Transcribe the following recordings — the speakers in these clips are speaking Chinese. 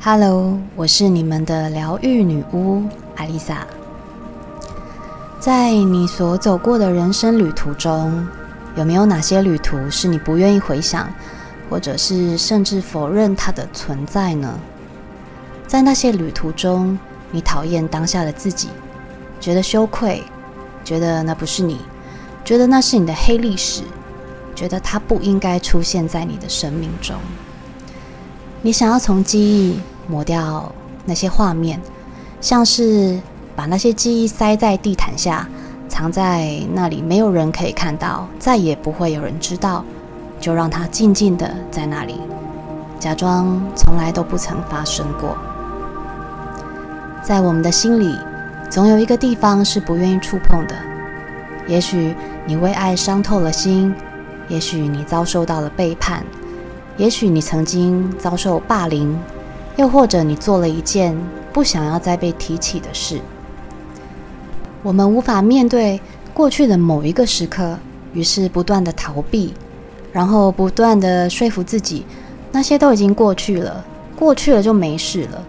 Hello，我是你们的疗愈女巫艾丽莎。在你所走过的人生旅途中，有没有哪些旅途是你不愿意回想，或者是甚至否认它的存在呢？在那些旅途中，你讨厌当下的自己，觉得羞愧，觉得那不是你，觉得那是你的黑历史，觉得它不应该出现在你的生命中。你想要从记忆抹掉那些画面，像是。把那些记忆塞在地毯下，藏在那里，没有人可以看到，再也不会有人知道。就让它静静的在那里，假装从来都不曾发生过。在我们的心里，总有一个地方是不愿意触碰的。也许你为爱伤透了心，也许你遭受到了背叛，也许你曾经遭受霸凌，又或者你做了一件不想要再被提起的事。我们无法面对过去的某一个时刻，于是不断的逃避，然后不断的说服自己，那些都已经过去了，过去了就没事了。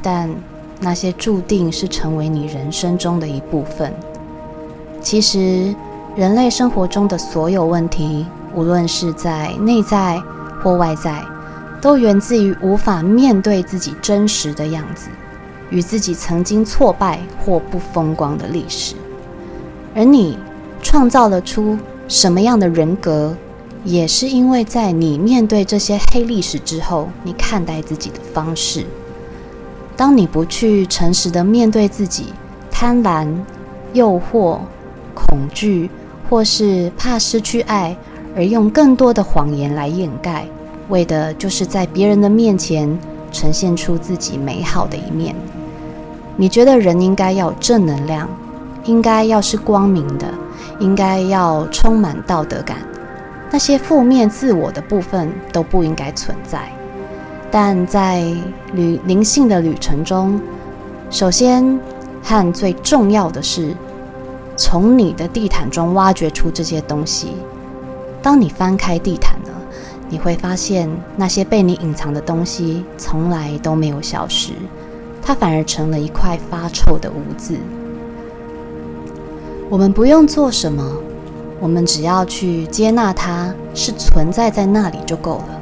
但那些注定是成为你人生中的一部分。其实，人类生活中的所有问题，无论是在内在或外在，都源自于无法面对自己真实的样子。与自己曾经挫败或不风光的历史，而你创造了出什么样的人格，也是因为在你面对这些黑历史之后，你看待自己的方式。当你不去诚实的面对自己，贪婪、诱惑、恐惧，或是怕失去爱，而用更多的谎言来掩盖，为的就是在别人的面前呈现出自己美好的一面。你觉得人应该要正能量，应该要是光明的，应该要充满道德感，那些负面自我的部分都不应该存在。但在旅灵性的旅程中，首先和最重要的是，从你的地毯中挖掘出这些东西。当你翻开地毯呢，你会发现那些被你隐藏的东西从来都没有消失。它反而成了一块发臭的污渍。我们不用做什么，我们只要去接纳它是存在在那里就够了。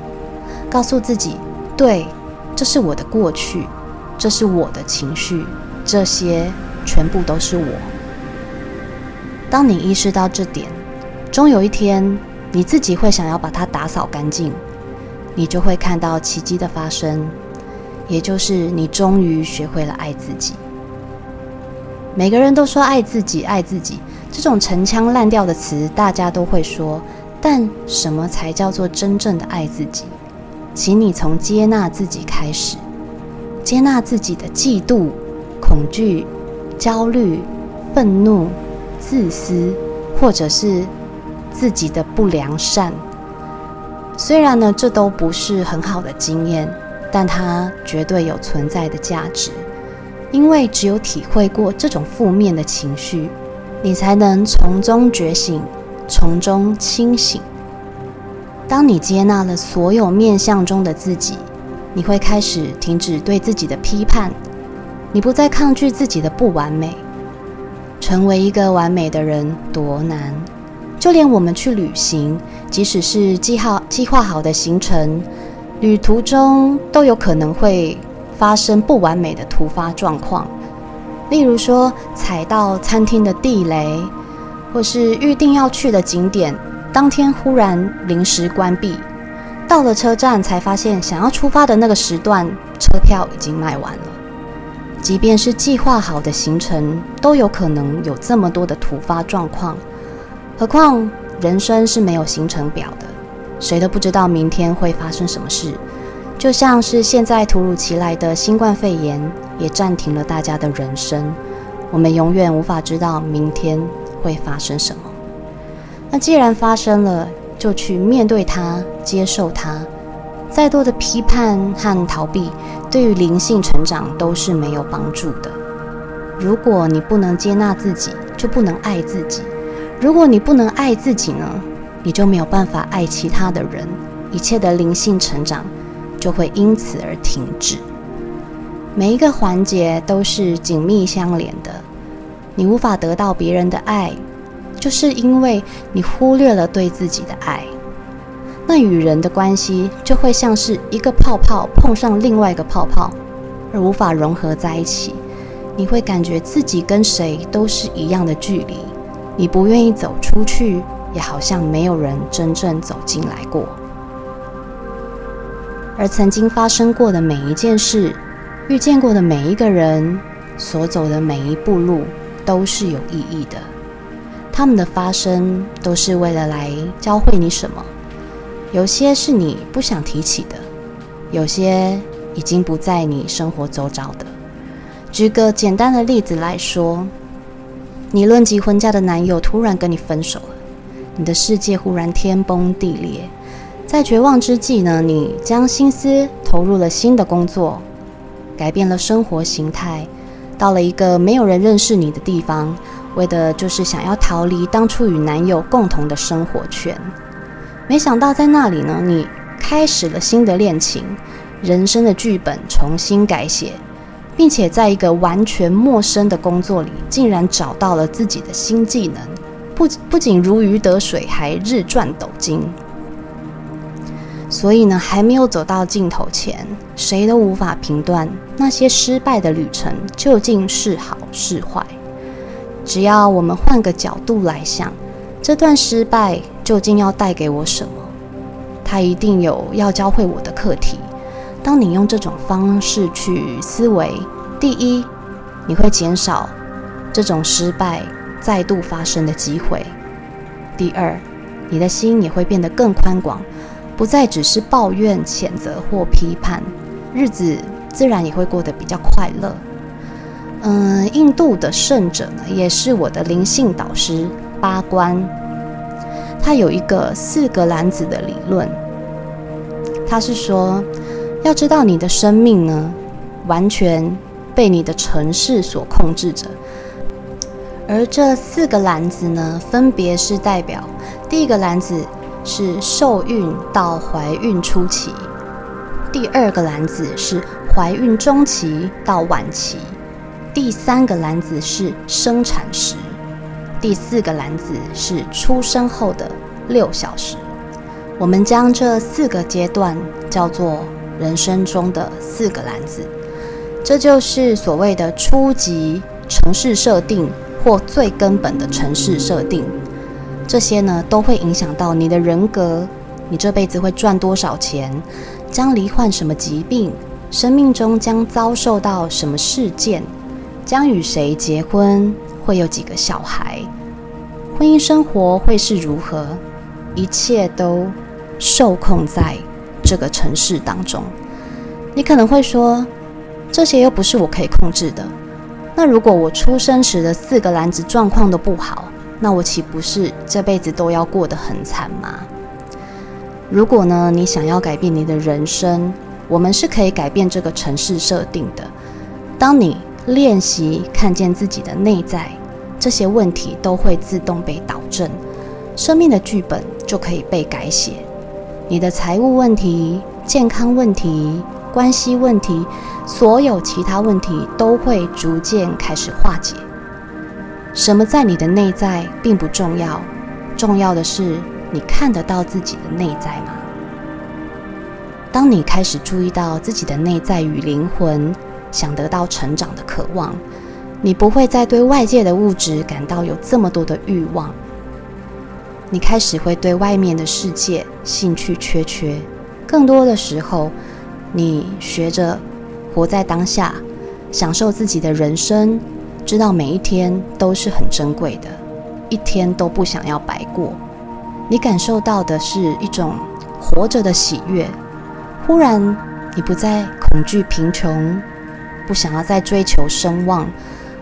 告诉自己，对，这是我的过去，这是我的情绪，这些全部都是我。当你意识到这点，终有一天你自己会想要把它打扫干净，你就会看到奇迹的发生。也就是你终于学会了爱自己。每个人都说爱自己，爱自己这种陈腔滥调的词，大家都会说。但什么才叫做真正的爱自己？请你从接纳自己开始，接纳自己的嫉妒、恐惧、焦虑、愤怒、自私，或者是自己的不良善。虽然呢，这都不是很好的经验。但它绝对有存在的价值，因为只有体会过这种负面的情绪，你才能从中觉醒，从中清醒。当你接纳了所有面相中的自己，你会开始停止对自己的批判，你不再抗拒自己的不完美。成为一个完美的人多难，就连我们去旅行，即使是计划计划好的行程。旅途中都有可能会发生不完美的突发状况，例如说踩到餐厅的地雷，或是预定要去的景点当天忽然临时关闭，到了车站才发现想要出发的那个时段车票已经卖完了。即便是计划好的行程，都有可能有这么多的突发状况，何况人生是没有行程表的。谁都不知道明天会发生什么事，就像是现在突如其来的新冠肺炎，也暂停了大家的人生。我们永远无法知道明天会发生什么。那既然发生了，就去面对它，接受它。再多的批判和逃避，对于灵性成长都是没有帮助的。如果你不能接纳自己，就不能爱自己。如果你不能爱自己呢？你就没有办法爱其他的人，一切的灵性成长就会因此而停止。每一个环节都是紧密相连的。你无法得到别人的爱，就是因为你忽略了对自己的爱。那与人的关系就会像是一个泡泡碰上另外一个泡泡，而无法融合在一起。你会感觉自己跟谁都是一样的距离，你不愿意走出去，也好像没有人真正走进来过。而曾经发生过的每一件事，遇见过的每一个人，所走的每一步路，都是有意义的。他们的发生都是为了来教会你什么。有些是你不想提起的，有些已经不在你生活周遭的。举个简单的例子来说，你论及婚嫁的男友突然跟你分手了，你的世界忽然天崩地裂。在绝望之际呢，你将心思投入了新的工作，改变了生活形态，到了一个没有人认识你的地方，为的就是想要逃离当初与男友共同的生活圈。没想到在那里呢，你开始了新的恋情，人生的剧本重新改写。并且在一个完全陌生的工作里，竟然找到了自己的新技能，不不仅如鱼得水，还日赚斗金。所以呢，还没有走到尽头前，谁都无法评断那些失败的旅程究竟是好是坏。只要我们换个角度来想，这段失败究竟要带给我什么？它一定有要教会我的课题。当你用这种方式去思维，第一，你会减少这种失败再度发生的机会；第二，你的心也会变得更宽广，不再只是抱怨、谴责或批判，日子自然也会过得比较快乐。嗯，印度的圣者，也是我的灵性导师八关，他有一个四个篮子的理论，他是说。要知道，你的生命呢，完全被你的城市所控制着。而这四个篮子呢，分别是代表：第一个篮子是受孕到怀孕初期；第二个篮子是怀孕中期到晚期；第三个篮子是生产时；第四个篮子是出生后的六小时。我们将这四个阶段叫做。人生中的四个篮子，这就是所谓的初级城市设定或最根本的城市设定。这些呢，都会影响到你的人格，你这辈子会赚多少钱，将罹患什么疾病，生命中将遭受到什么事件，将与谁结婚，会有几个小孩，婚姻生活会是如何，一切都受控在。这个城市当中，你可能会说，这些又不是我可以控制的。那如果我出生时的四个篮子状况都不好，那我岂不是这辈子都要过得很惨吗？如果呢，你想要改变你的人生，我们是可以改变这个城市设定的。当你练习看见自己的内在，这些问题都会自动被导正，生命的剧本就可以被改写。你的财务问题、健康问题、关系问题，所有其他问题都会逐渐开始化解。什么在你的内在并不重要，重要的是你看得到自己的内在吗？当你开始注意到自己的内在与灵魂，想得到成长的渴望，你不会再对外界的物质感到有这么多的欲望。你开始会对外面的世界兴趣缺缺，更多的时候，你学着活在当下，享受自己的人生，知道每一天都是很珍贵的，一天都不想要白过。你感受到的是一种活着的喜悦。忽然，你不再恐惧贫穷，不想要再追求声望，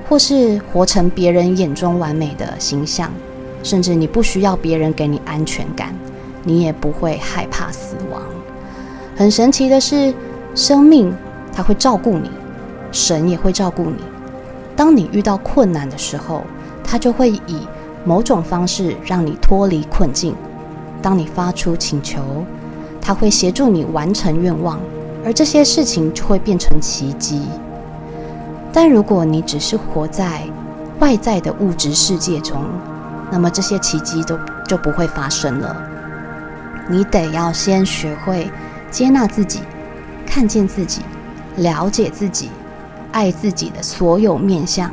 或是活成别人眼中完美的形象。甚至你不需要别人给你安全感，你也不会害怕死亡。很神奇的是，生命它会照顾你，神也会照顾你。当你遇到困难的时候，他就会以某种方式让你脱离困境。当你发出请求，他会协助你完成愿望，而这些事情就会变成奇迹。但如果你只是活在外在的物质世界中，那么这些奇迹都就不会发生了。你得要先学会接纳自己，看见自己，了解自己，爱自己的所有面相，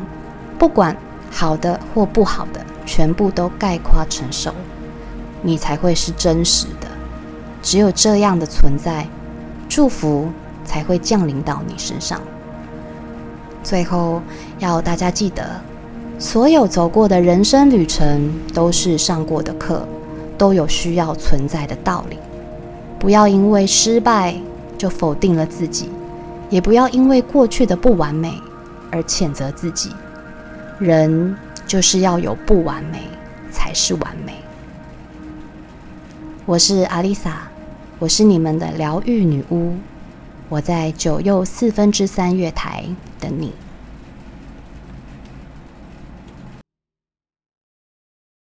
不管好的或不好的，全部都概括承受，你才会是真实的。只有这样的存在，祝福才会降临到你身上。最后要大家记得，所有走过的人生旅程都是上过的课。都有需要存在的道理，不要因为失败就否定了自己，也不要因为过去的不完美而谴责自己。人就是要有不完美才是完美。我是阿丽萨，我是你们的疗愈女巫，我在九又四分之三月台等你。